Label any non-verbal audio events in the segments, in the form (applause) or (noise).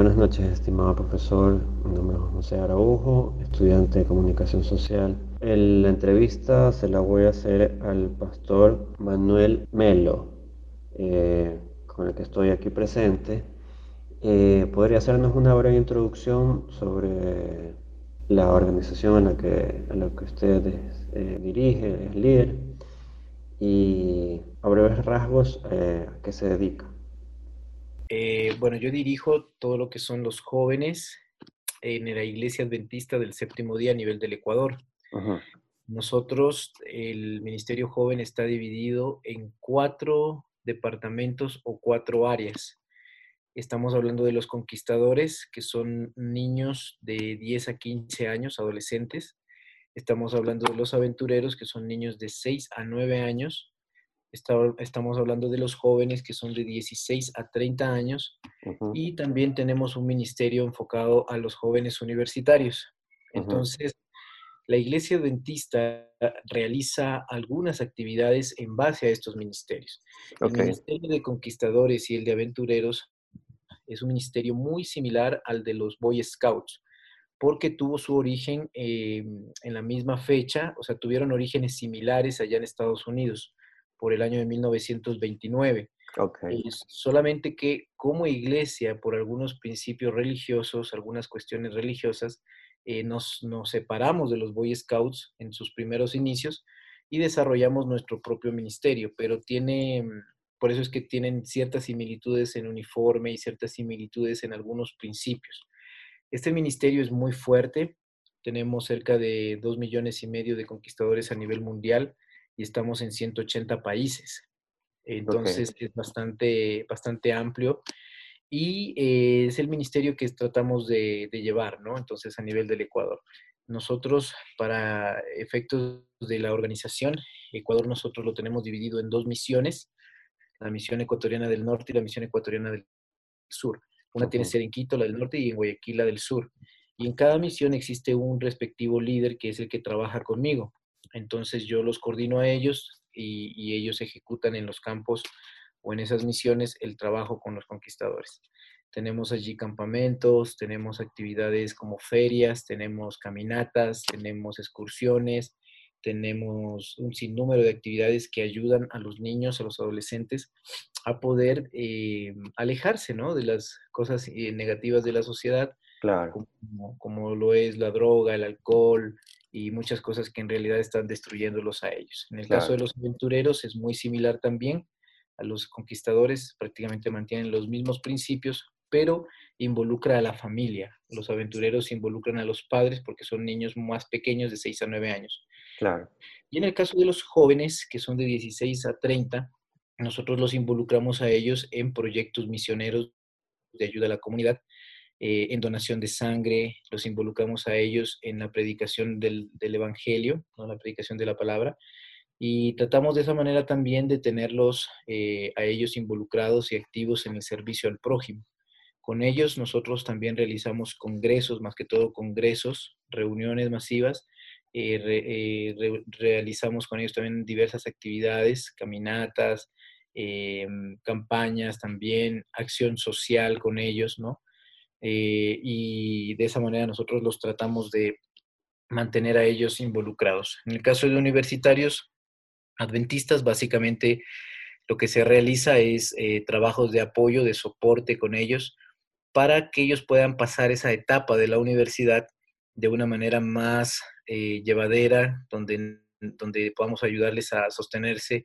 Buenas noches, estimado profesor. Mi nombre es José Araujo, estudiante de comunicación social. la entrevista se la voy a hacer al pastor Manuel Melo, eh, con el que estoy aquí presente. Eh, ¿Podría hacernos una breve introducción sobre la organización en la que, la que usted eh, dirige, es líder? Y a breves rasgos, ¿a qué se dedica? Eh, bueno, yo dirijo todo lo que son los jóvenes en la Iglesia Adventista del Séptimo Día a nivel del Ecuador. Nosotros, el Ministerio Joven está dividido en cuatro departamentos o cuatro áreas. Estamos hablando de los conquistadores, que son niños de 10 a 15 años, adolescentes. Estamos hablando de los aventureros, que son niños de 6 a 9 años estamos hablando de los jóvenes que son de 16 a 30 años y también tenemos un ministerio enfocado a los jóvenes universitarios. Entonces, la iglesia adventista realiza algunas actividades en base a estos ministerios. El ministerio de conquistadores y el de aventureros es un ministerio muy similar al de los Boy Scouts porque tuvo su origen em, en la misma fecha, o sea, tuvieron orígenes similares allá en Estados Unidos por el año de 1929. Okay. solamente que como iglesia, por algunos principios religiosos, algunas cuestiones religiosas, eh, nos, nos, separamos de los Boy Scouts en sus primeros inicios y desarrollamos nuestro propio ministerio, pero tiene, por eso es que tienen ciertas similitudes en uniforme y ciertas similitudes en algunos principios. Este ministerio es muy fuerte, tenemos cerca de dos millones y medio de conquistadores a nivel mundial, y estamos en 180 países. Entonces es bastante, bastante amplio y eh, es el ministerio que tratamos de, llevar, ¿no? Entonces a nivel del Ecuador. Nosotros, para efectos de la organización, Ecuador nosotros lo tenemos dividido en dos misiones, la misión ecuatoriana del norte y la misión ecuatoriana del sur. Una tiene que ser en Quito, la del norte, y en Guayaquil, la del sur. Y en cada misión existe un respectivo líder que es el que trabaja conmigo. Entonces yo los coordino a ellos y, ellos ejecutan en los campos o en esas misiones el trabajo con los conquistadores. Tenemos allí campamentos, tenemos actividades como ferias, tenemos caminatas, tenemos excursiones, tenemos un sinnúmero de actividades que ayudan a los niños, a los adolescentes a poder eh, alejarse ¿no? de las cosas eh, negativas de la sociedad, claro. como, lo es la droga, el alcohol, y muchas cosas que en realidad están destruyéndolos a ellos. En el caso de los aventureros es muy similar también a los conquistadores, prácticamente mantienen los mismos principios, pero involucra a la familia. Los aventureros involucran a los padres porque son niños más pequeños de 6 a 9 años. Claro. Y en el caso de los jóvenes, que son de 16 a 30, nosotros los involucramos a ellos en proyectos misioneros de ayuda a la comunidad eh, en donación de sangre, los involucramos a ellos en la predicación del, Evangelio, ¿no? la predicación de la palabra, y tratamos de esa manera también de tenerlos eh, a ellos involucrados y activos en el servicio al prójimo. Con ellos nosotros también realizamos congresos, más que todo congresos, reuniones masivas, eh, realizamos con ellos también diversas actividades, caminatas, campañas también, acción social con ellos, ¿no? Eh, y de esa manera nosotros los tratamos de mantener a ellos involucrados. En el caso de universitarios adventistas, básicamente lo que se realiza es eh, trabajos de apoyo, de soporte con ellos, para que ellos puedan pasar esa etapa de la universidad de una manera más eh, llevadera, donde, donde podamos ayudarles a sostenerse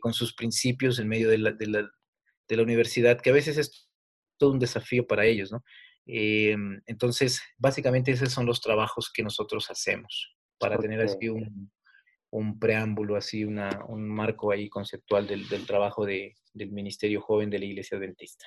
con sus principios en medio de la, de la, de la universidad, que a veces es todo un desafío para ellos, ¿no? Em, entonces, básicamente esos son los trabajos que nosotros hacemos para tener así un, preámbulo, así una, un marco ahí conceptual del, trabajo del Ministerio Joven de la Iglesia Adventista.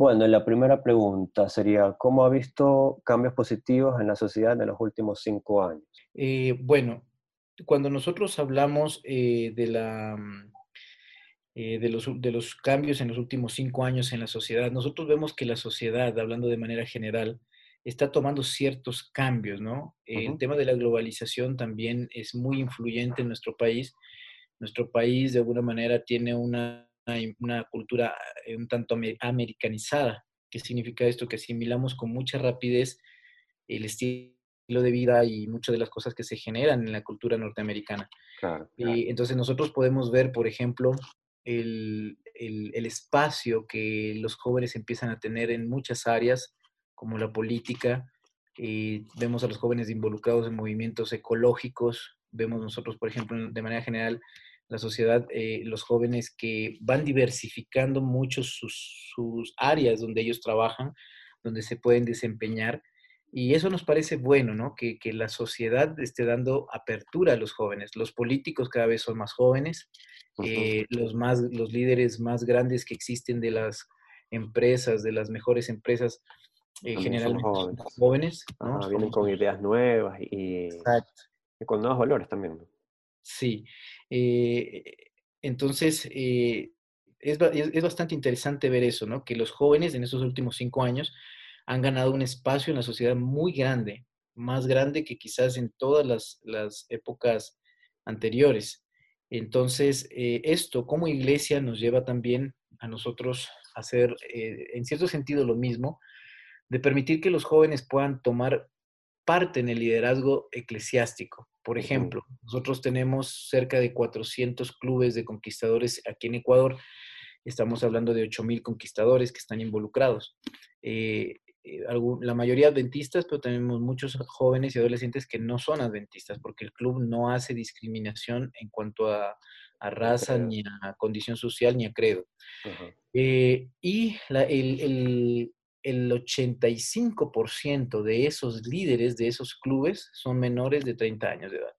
Bueno, la primera pregunta sería, ¿cómo ha visto cambios positivos en la sociedad en los últimos cinco años? Eh, bueno, cuando nosotros hablamos eh, de, la, mm, eh, de, los, de los cambios en los últimos cinco años en la sociedad, nosotros vemos que la sociedad, hablando de manera general, está tomando ciertos cambios, ¿no? El tema de la globalización también es muy influyente en nuestro país. Nuestro país, de alguna manera, tiene una una, cultura eh, un tanto americanizada. ¿Qué significa esto? Que asimilamos con mucha rapidez el estilo de vida y muchas de las cosas que se generan en la cultura norteamericana. Y entonces nosotros podemos ver, por ejemplo, el, el, espacio que los jóvenes empiezan a tener en muchas áreas, como la política. Eh, vemos a los jóvenes involucrados en movimientos ecológicos. Vemos nosotros, por ejemplo, de manera general, la sociedad, eh, los jóvenes que van diversificando mucho sus, áreas donde ellos trabajan, donde se pueden desempeñar. Y eso nos parece bueno, ¿no? Que, la sociedad esté dando apertura a los jóvenes. Los políticos cada vez son más jóvenes, eh, los, más, los líderes más grandes que existen de las empresas, de las mejores empresas, eh, generalmente son jóvenes. vienen con ideas nuevas y, y, con nuevos valores también. Sí. Eh, entonces, eh, es, es, bastante interesante ver eso, ¿no? Que los jóvenes en estos últimos cinco años han ganado un espacio en la sociedad muy grande, más grande que quizás en todas las, las épocas anteriores. Entonces, eh, esto como iglesia nos lleva también a nosotros a hacer, en cierto sentido, lo mismo, de permitir que los jóvenes puedan tomar parte en el liderazgo eclesiástico. Por ejemplo, nosotros tenemos cerca de 400 clubes de conquistadores aquí en Ecuador. Estamos hablando de 8.000 conquistadores que están involucrados. Eh, eh, la mayoría adventistas, pero tenemos muchos jóvenes y adolescentes que no son adventistas, porque el club no hace discriminación en cuanto a, raza, ni a condición social, ni a credo. Eh, y el, el 85% de esos líderes de esos clubes son menores de 30 años de edad.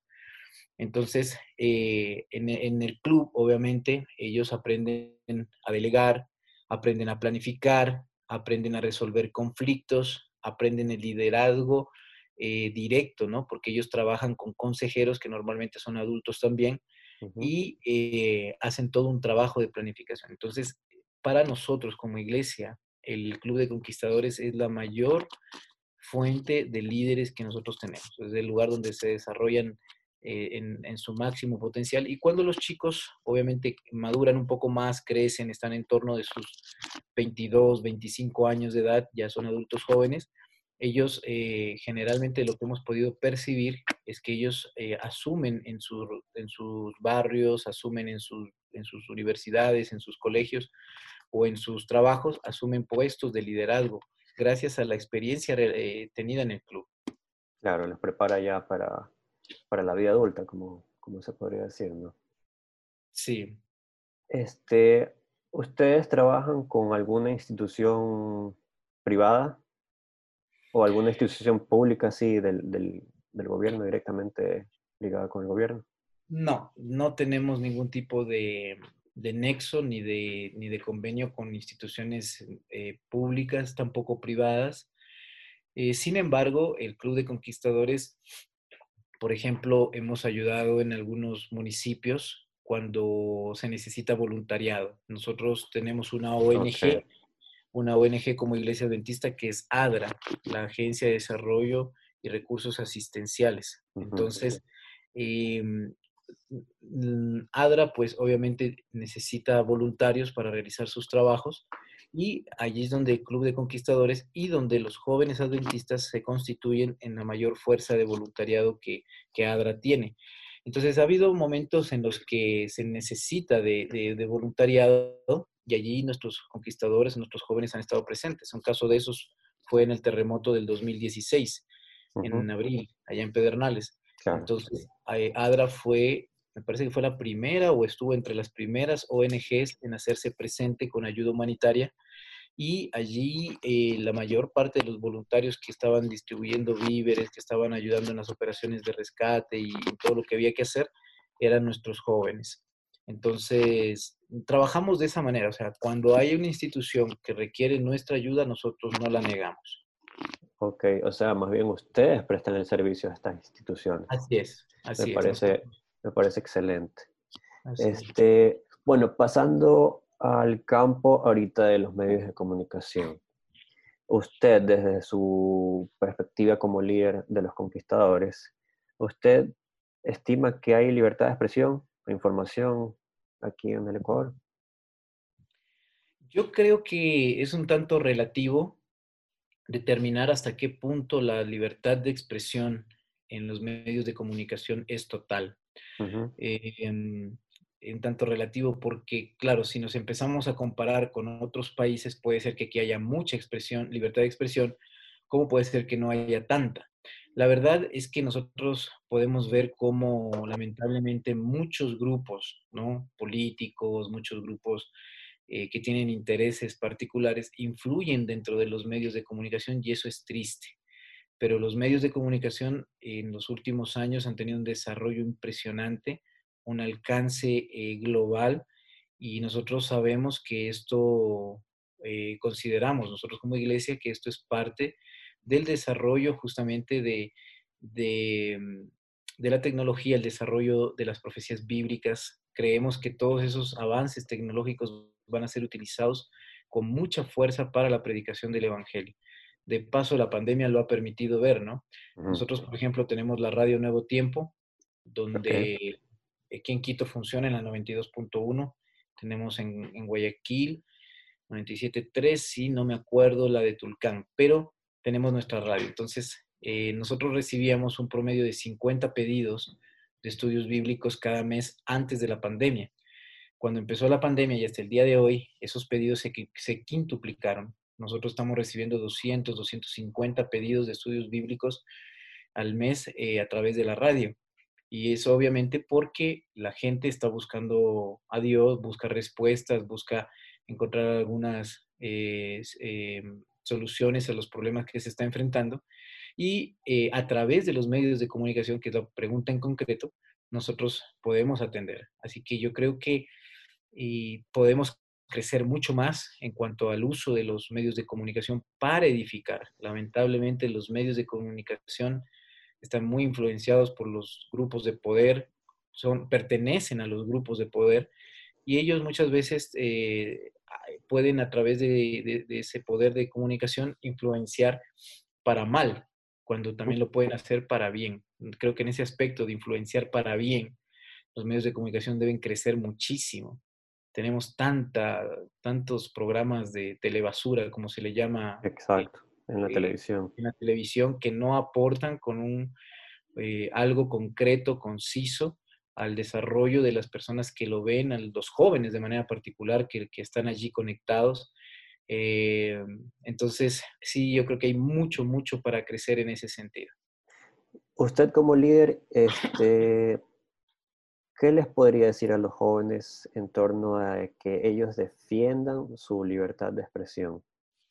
Entonces, eh, en, el club, obviamente, ellos aprenden a delegar, aprenden a planificar, aprenden a resolver conflictos, aprenden el liderazgo eh, directo, ¿no? Porque ellos trabajan con consejeros que normalmente son adultos también y eh, hacen todo un trabajo de planificación. Entonces, para nosotros como iglesia, el Club de Conquistadores es la mayor fuente de líderes que nosotros tenemos. Es el lugar donde se desarrollan eh, en, su máximo potencial. Y cuando los chicos, obviamente, maduran un poco más, crecen, están en torno de sus 22, 25 años de edad, ya son adultos jóvenes, ellos eh, generalmente lo que hemos podido percibir es que ellos eh, asumen en, en, sus barrios, asumen en, en sus universidades, en sus colegios, o en sus trabajos asumen puestos de liderazgo gracias a la experiencia eh, tenida en el club. Claro, los prepara ya para, para la vida adulta, como, como se podría decir, ¿no? Sí. Este, ¿Ustedes trabajan con alguna institución privada o alguna institución pública así del, del, del gobierno directamente ligada con el gobierno? No, no tenemos ningún tipo de, de nexo ni de, ni de convenio con instituciones eh, públicas, tampoco privadas. Eh, sin embargo, el Club de Conquistadores, por ejemplo, hemos ayudado en algunos municipios cuando se necesita voluntariado. Nosotros tenemos una ONG, una ONG como Iglesia Adventista que es ADRA, la Agencia de Desarrollo y Recursos Asistenciales. Entonces, em, ADRA pues obviamente necesita voluntarios para realizar sus trabajos y allí es donde el Club de Conquistadores y donde los jóvenes adventistas se constituyen en la mayor fuerza de voluntariado que, que ADRA tiene. Entonces ha habido momentos en los que se necesita de, voluntariado y allí nuestros conquistadores, nuestros jóvenes han estado presentes. Un caso de esos fue en el terremoto del 2016, en abril, allá en Pedernales. Entonces, eh, ADRA fue, me parece que fue la primera o estuvo entre las primeras ONGs en hacerse presente con ayuda humanitaria y allí eh, la mayor parte de los voluntarios que estaban distribuyendo víveres, que estaban ayudando en las operaciones de rescate y todo lo que había que hacer, eran nuestros jóvenes. Entonces, trabajamos de esa manera, o sea, cuando hay una institución que requiere nuestra ayuda, nosotros no la negamos. Ok, o sea, más bien ustedes prestan el servicio a estas instituciones. Así es, así me Parece, me parece excelente. este, Bueno, pasando al campo ahorita de los medios de comunicación. Usted, desde su perspectiva como líder de los conquistadores, ¿usted estima que hay libertad de expresión e información aquí en el Ecuador? Yo creo que es un tanto relativo determinar hasta qué punto la libertad de expresión en los medios de comunicación es total en tanto relativo, porque claro, si nos empezamos a comparar con otros países, puede ser que aquí haya mucha expresión, libertad de expresión, como puede ser que no haya tanta. La verdad es que nosotros podemos ver cómo lamentablemente muchos grupos, ¿no? Políticos, muchos grupos eh, que tienen intereses particulares, influyen dentro de los medios de comunicación y eso es triste. Pero los medios de comunicación en los últimos años han tenido un desarrollo impresionante un alcance eh, global y nosotros sabemos que esto, eh, consideramos nosotros como iglesia que esto es parte del desarrollo justamente de, de, mm, de la tecnología, el desarrollo de las profecías bíblicas. Creemos que todos esos avances tecnológicos van a ser utilizados con mucha fuerza para la predicación del Evangelio. De paso, la pandemia lo ha permitido ver, ¿no? Nosotros, por ejemplo, tenemos la radio Nuevo Tiempo, donde Aquí en Quito funciona en la 92.1. Tenemos en, en Guayaquil 97.3, sí, no me acuerdo la de Tulcán, pero tenemos nuestra radio. Entonces, eh, nosotros recibíamos un promedio de 50 pedidos de estudios bíblicos cada mes antes de la pandemia. Cuando empezó la pandemia y hasta el día de hoy, esos pedidos se, se quintuplicaron. Nosotros estamos recibiendo 200, 250 pedidos de estudios bíblicos al mes eh, a través de la radio. Y es obviamente porque la gente está buscando a Dios, busca respuestas, busca encontrar algunas eh, em, soluciones a los problemas que se está enfrentando. Y eh, a través de los medios de comunicación, que es la pregunta en concreto, nosotros podemos atender. Así que yo creo que podemos crecer mucho más en cuanto al uso de los medios de comunicación para edificar. Lamentablemente los medios de comunicación están muy influenciados por los grupos de poder, son, pertenecen a los grupos de poder y ellos muchas veces eh, pueden a través de, ese poder de comunicación influenciar para mal, cuando también lo pueden hacer para bien. Creo que en ese aspecto de influenciar para bien, los medios de comunicación deben crecer muchísimo. Tenemos tanta, tantos programas de telebasura, como se le llama. Exacto en la eh, televisión. En la televisión que no aportan con un, eh, algo concreto, conciso al desarrollo de las personas que lo ven, a los jóvenes de manera particular que, que están allí conectados. Eh, entonces, sí, yo creo que hay mucho, mucho para crecer en ese sentido. Usted como líder, (laughs) este, ¿qué les podría decir a los jóvenes en torno a que ellos defiendan su libertad de expresión?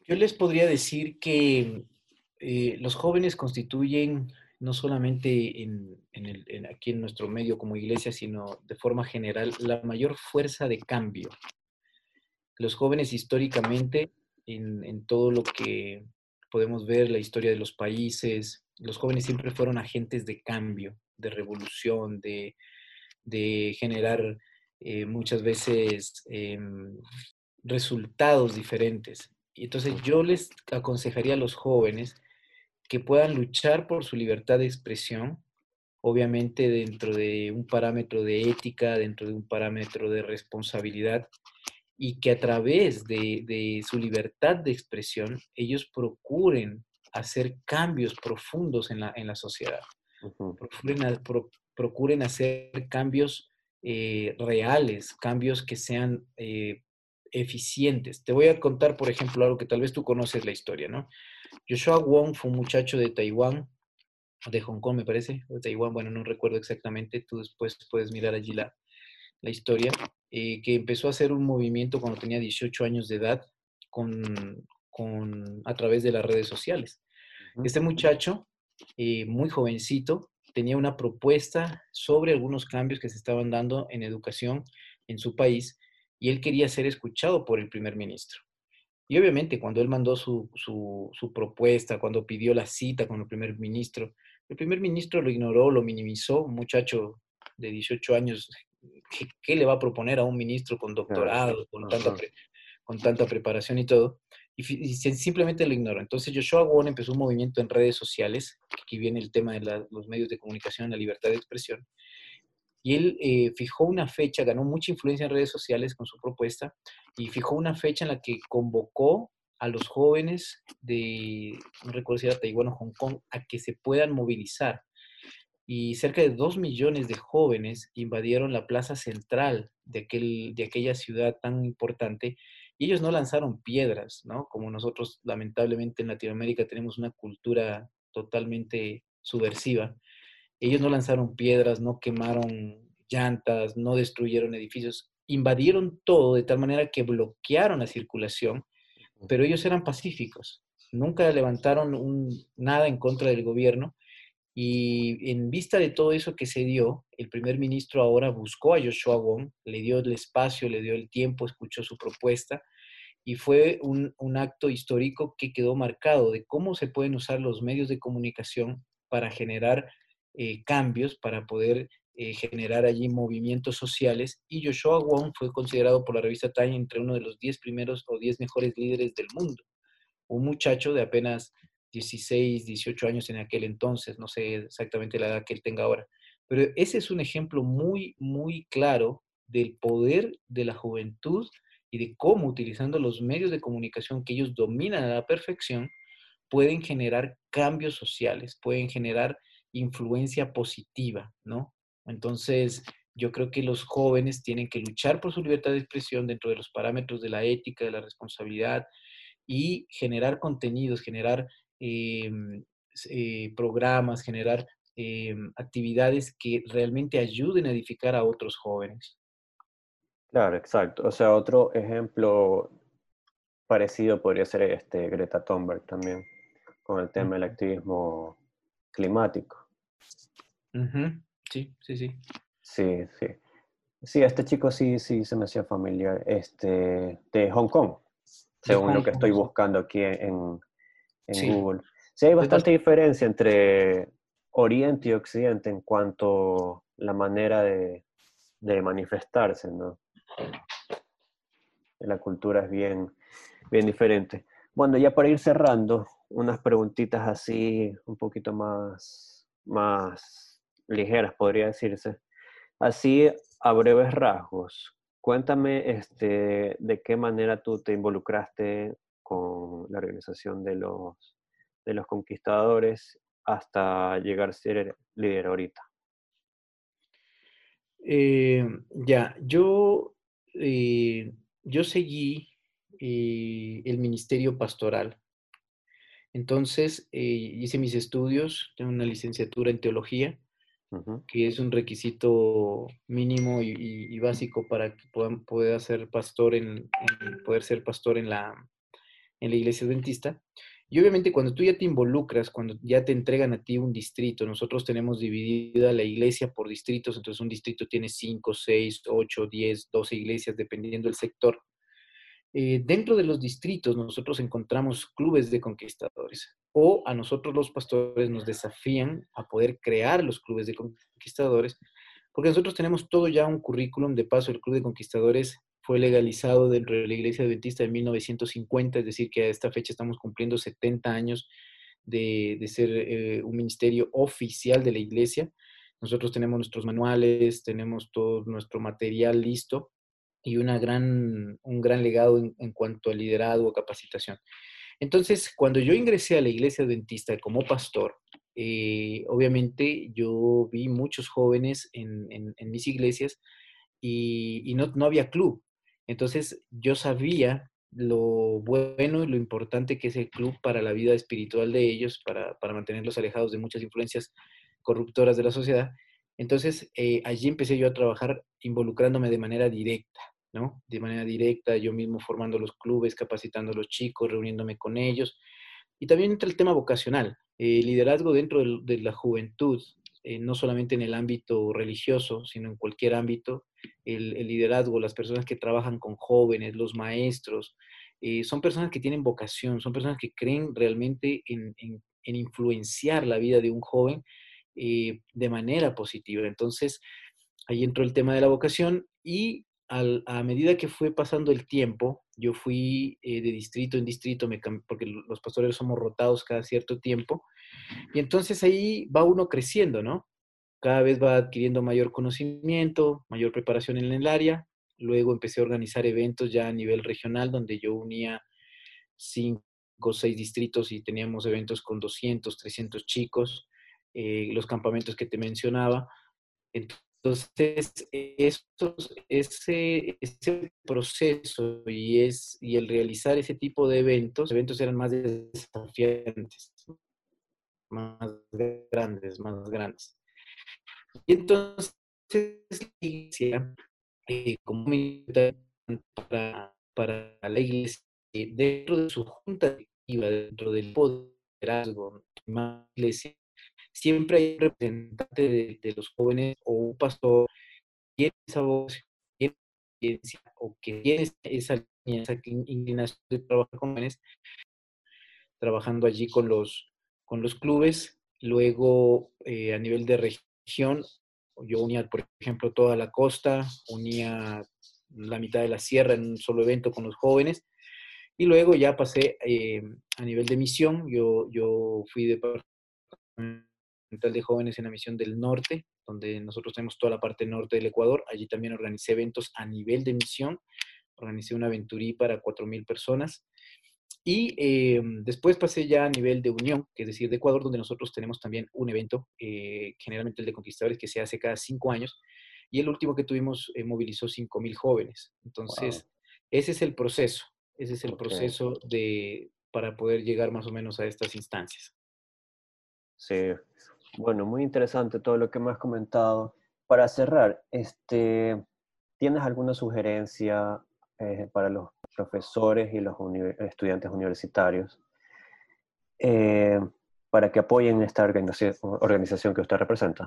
Yo les podría decir que eh, los jóvenes constituyen no solamente en, aquí en nuestro medio como iglesia, sino de forma general, la mayor fuerza de cambio. Los jóvenes históricamente, en, todo lo que podemos ver, la historia de los países, los jóvenes siempre fueron agentes de cambio, de revolución, de, generar eh, muchas veces em, resultados diferentes. Y entonces yo les aconsejaría a los jóvenes que puedan luchar por su libertad de expresión, obviamente dentro de un parámetro de ética, dentro de un parámetro de responsabilidad, y que a través de, su libertad de expresión ellos procuren hacer cambios profundos en la, en la sociedad. procuren, hacer cambios eh, reales, cambios que sean eh, eficientes. Te voy a contar, por ejemplo, algo que tal vez tú conoces la historia, ¿no? Joshua Wong fue un muchacho de Taiwán, de Hong Kong, me parece, de Taiwán, bueno, no recuerdo exactamente, tú después puedes mirar allí la, la historia, eh, que empezó a hacer un movimiento cuando tenía 18 años de edad con, con a través de las redes sociales. Este muchacho, eh, muy jovencito, tenía una propuesta sobre algunos cambios que se estaban dando en educación en su país y él quería ser escuchado por el primer ministro. Y obviamente cuando él mandó su, su, propuesta, cuando pidió la cita con el primer ministro, el primer ministro lo ignoró, lo minimizó, un muchacho de 18 años, ¿qué, le va a proponer a un ministro con doctorado, con tanta, con tanta preparación y todo? Y, simplemente lo ignoró. Entonces Joshua Wong empezó un movimiento en redes sociales, aquí viene el tema de los medios de comunicación, la libertad de expresión, y él eh, fijó una fecha, ganó mucha influencia en redes sociales con su propuesta y fijó una fecha en la que convocó a los jóvenes de, no recuerdo si era Taiwán o Hong Kong, a que se puedan movilizar. Y cerca de dos millones de jóvenes invadieron la plaza central de, aquel, de aquella ciudad tan importante y ellos no lanzaron piedras, ¿no? Como nosotros lamentablemente en Latinoamérica tenemos una cultura totalmente subversiva. Ellos no lanzaron piedras, no quemaron llantas, no destruyeron edificios, invadieron todo de tal manera que bloquearon la circulación, pero ellos eran pacíficos, nunca levantaron nada en contra del gobierno y en vista de todo eso que se dio, el primer ministro ahora buscó a Joshua Wong, le dio el espacio, le dio el tiempo, escuchó su propuesta y fue un, un acto histórico que quedó marcado de cómo se pueden usar los medios de comunicación para generar eh, cambios para poder eh, generar allí movimientos sociales y Joshua Wong fue considerado por la revista Time entre uno de los 10 primeros o 10 mejores líderes del mundo. Un muchacho de apenas 16, 18 años en aquel entonces, no sé exactamente la edad que él tenga ahora, pero ese es un ejemplo muy, muy claro del poder de la juventud y de cómo utilizando los medios de comunicación que ellos dominan a la perfección, pueden generar cambios sociales, pueden generar influencia positiva, ¿no? Entonces, yo creo que los jóvenes tienen que luchar por su libertad de expresión dentro de los parámetros de la ética, de la responsabilidad y generar contenidos, generar em, eh, programas, generar em, actividades que realmente ayuden a edificar a otros jóvenes. Claro, exacto. O sea, otro ejemplo parecido podría ser este Greta Thunberg también, con el tema del activismo climático. Sí, sí, sí. Sí, sí. Sí, este chico sí, sí se me hacía familiar. Este, de Hong Kong, según lo que estoy buscando aquí en, Google. Sí, hay bastante diferencia entre Oriente y Occidente en cuanto a la manera de, de manifestarse, ¿no? La cultura es bien, bien diferente. Bueno, ya para ir cerrando, unas preguntitas así un poquito más, más ligeras, podría decirse. Así, a breves rasgos, cuéntame este, de qué manera tú te involucraste con la organización de los, de los conquistadores hasta llegar a ser líder ahorita. Eh, ya, yo, eh, yo seguí eh, el ministerio pastoral entonces, eh, hice mis estudios, tengo una licenciatura en teología, que es un requisito mínimo y, básico para que puedan, poder ser pastor en, poder ser pastor en la, en la iglesia adventista. Y obviamente cuando tú ya te involucras, cuando ya te entregan a ti un distrito, nosotros tenemos dividida la iglesia por distritos, entonces un distrito tiene 5, 6, 8, 10, 12 iglesias, dependiendo del sector. Eh, dentro de los distritos nosotros encontramos clubes de conquistadores o a nosotros los pastores nos desafían a poder crear los clubes de conquistadores porque nosotros tenemos todo ya un currículum. De paso, el Club de Conquistadores fue legalizado dentro de la Iglesia Adventista en 1950, es decir, que a esta fecha estamos cumpliendo 70 años de, ser eh, un ministerio oficial de la Iglesia. Nosotros tenemos nuestros manuales, tenemos todo nuestro material listo y una gran, un gran legado en, cuanto a liderazgo o capacitación. Entonces, cuando yo ingresé a la iglesia adventista como pastor, eh, obviamente yo vi muchos jóvenes en, mis iglesias y, no, no, había club. Entonces yo sabía lo bueno y lo importante que es el club para la vida espiritual de ellos, para, para mantenerlos alejados de muchas influencias corruptoras de la sociedad. Entonces, eh, allí empecé yo a trabajar involucrándome de manera directa, ¿no? De manera directa, yo mismo formando los clubes, capacitando a los chicos, reuniéndome con ellos. Y también entra el tema vocacional, eh, liderazgo dentro de, la juventud, eh, no solamente en el ámbito religioso, sino en cualquier ámbito. El, liderazgo, las personas que trabajan con jóvenes, los maestros, son personas que tienen vocación, son personas que creen realmente en, en influenciar la vida de un joven eh, de manera positiva. Entonces, ahí entró el tema de la vocación y a medida que fue pasando el tiempo, yo fui eh, de distrito en distrito, porque los pastores somos rotados cada cierto tiempo, y entonces ahí va uno creciendo, ¿no? Cada vez va adquiriendo mayor conocimiento, mayor preparación en el área. Luego empecé a organizar eventos ya a nivel regional, donde yo unía cinco o seis distritos y teníamos eventos con 200, 300 chicos. Eh, los campamentos que te mencionaba. Entonces, ese, ese proceso y, y el realizar ese tipo de eventos, eventos eran más desafiantes, más grandes, más grandes. Y entonces, la eh, como para, para la iglesia, eh, dentro de su junta directiva, dentro del liderazgo, más iglesia, siempre hay un representante de, los jóvenes o un pastor que tiene esa voz, o que tiene esa, esa inclinación de trabajar con jóvenes, trabajando allí con los, con los clubes. Luego, eh, a nivel de región, yo unía, por ejemplo, toda la costa, unía la mitad de la sierra en un solo evento con los jóvenes. Y luego ya pasé eh, a nivel de misión, yo, yo fui de de Jóvenes en la Misión del Norte, donde nosotros tenemos toda la parte norte del Ecuador. Allí también organicé eventos a nivel de misión. Organicé una aventurí para 4.000 personas. Y eh, después pasé ya a nivel de unión, que es decir, de Ecuador, donde nosotros tenemos también un evento, eh, generalmente el de Conquistadores, que se hace cada cinco años. Y el último que tuvimos eh, movilizó 5.000 jóvenes. Entonces, ese es el proceso. Ese es el proceso de, para poder llegar más o menos a estas instancias. Sí, bueno, muy interesante todo lo que me has comentado. Para cerrar, este, ¿tienes alguna sugerencia eh, para los profesores y los estudiantes universitarios eh, para que apoyen esta organización, que usted representa?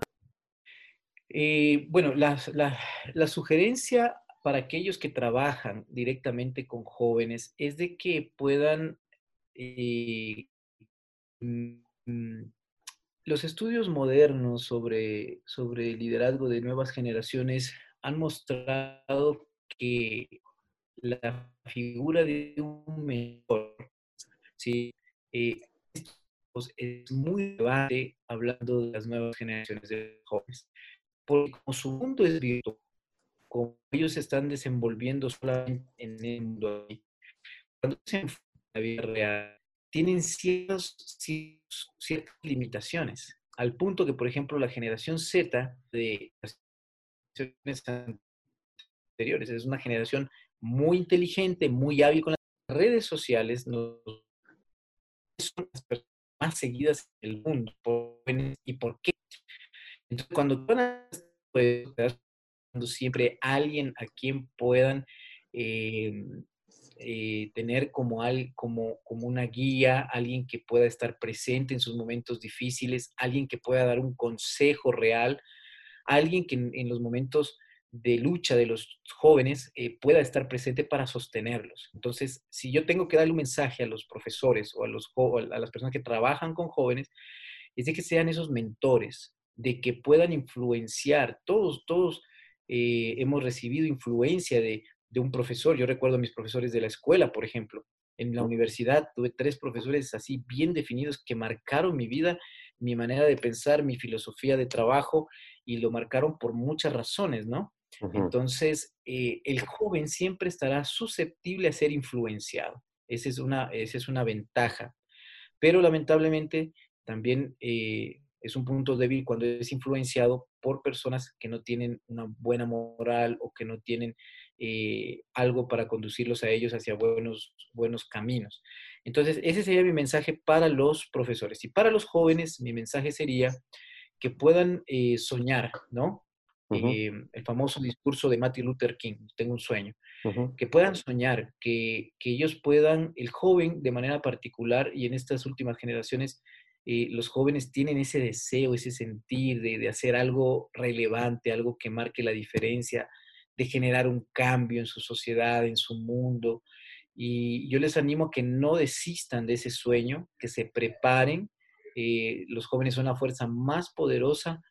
Eh, bueno, la, sugerencia para aquellos que trabajan directamente con jóvenes es de que puedan mm, los estudios modernos sobre, sobre el liderazgo de nuevas generaciones han mostrado que la figura de un mentor ¿sí? Eh, es muy relevante hablando de las nuevas generaciones de jóvenes. Porque como su mundo es virtual, como ellos se están desenvolviendo solamente en el mundo, cuando se en la vida real, tienen ciertas limitaciones, al punto que, por ejemplo, la generación Z de las generaciones anteriores es una generación muy inteligente, muy hábil con las redes sociales, son las personas más seguidas en el mundo. ¿Y por qué? Entonces, cuando puedan siempre alguien a quien puedan eh, eh, tener como, al, como, como una guía, alguien que pueda estar presente en sus momentos difíciles, alguien que pueda dar un consejo real, alguien que en, los momentos de lucha de los jóvenes eh, pueda estar presente para sostenerlos. Entonces, si yo tengo que darle un mensaje a los profesores o a, los, a las personas que trabajan con jóvenes, es de que sean esos mentores, de que puedan influenciar. Todos, todos eh, hemos recibido influencia de, de un profesor. Yo recuerdo a mis profesores de la escuela, por ejemplo. En la universidad tuve tres profesores así bien definidos que marcaron mi vida, mi manera de pensar, mi filosofía de trabajo y lo marcaron por muchas razones, ¿no? Entonces, eh, el joven siempre estará susceptible a ser influenciado. Esa es una, esa es una ventaja. Pero lamentablemente también eh, es un punto débil cuando es influenciado por personas que no tienen una buena moral o que no tienen eh, algo para conducirlos a ellos hacia buenos, buenos caminos. Entonces, ese sería mi mensaje para los profesores. Y para los jóvenes, mi mensaje sería que puedan soñar, ¿no? Eh, el famoso discurso de Martin Luther King, tengo un sueño, que puedan soñar, que, que, ellos puedan, el joven de manera particular y en estas últimas generaciones, eh, los jóvenes tienen ese deseo, ese sentir de, de, hacer algo relevante, algo que marque la diferencia, de generar un cambio en su sociedad, en su mundo. Y yo les animo a que no desistan de ese sueño, que se preparen. Eh, los jóvenes son la fuerza más poderosa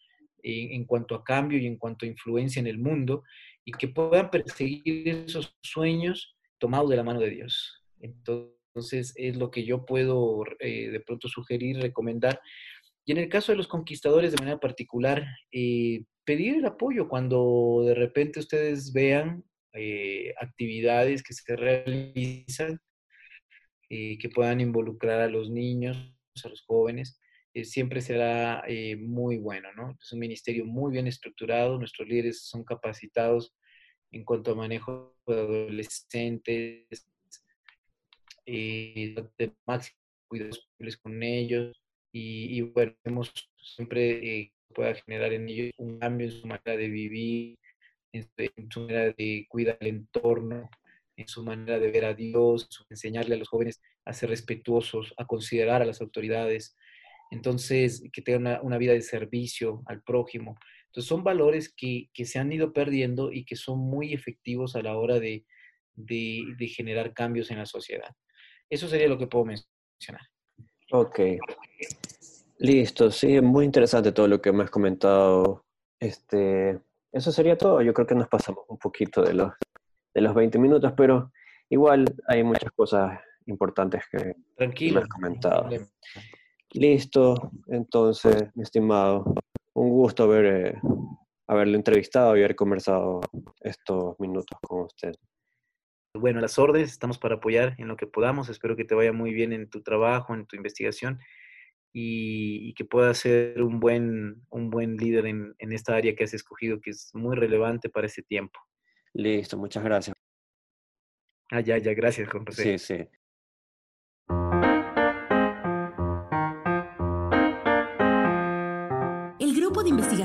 en, cuanto a cambio y en cuanto a influencia en el mundo y que puedan perseguir esos sueños tomados de la mano de Dios. Entonces es lo que yo puedo eh, de pronto sugerir, recomendar. Y en el caso de los conquistadores de manera particular, eh, pedir el apoyo cuando de repente ustedes vean eh, actividades que se realizan, que puedan involucrar a los niños, a los jóvenes, eh, siempre será muy bueno, ¿no? Es un ministerio muy bien estructurado, nuestros líderes son capacitados en cuanto a manejo de adolescentes, de máximo cuidados con ellos, y, y bueno, hemos siempre pueda generar en ellos un cambio en su manera de vivir, en su manera de cuidar el entorno, en su manera de ver a Dios, enseñarle a los jóvenes a ser respetuosos, a considerar a las autoridades, entonces que tengan una, vida de servicio al prójimo. Entonces son valores que, que, se han ido perdiendo y que son muy efectivos a la hora de, de, de generar cambios en la sociedad. Eso sería lo que puedo mencionar. Ok. Listo, sí, muy interesante todo lo que me has comentado. Este, eso sería todo. Yo creo que nos pasamos un poquito de los, de los 20 minutos, pero igual hay muchas cosas importantes que me has comentado. Listo, entonces, mi estimado, un gusto haber, eh, haberle entrevistado y haber conversado estos minutos con usted. Bueno, las órdenes, estamos para apoyar en lo que podamos. Espero que te vaya muy bien en tu trabajo, en tu investigación y, que pueda ser un buen, un buen líder en, en esta área que has escogido, que es muy relevante para ese tiempo. Listo, muchas gracias. Ah, ya, ya, gracias, Juan Sí, sí.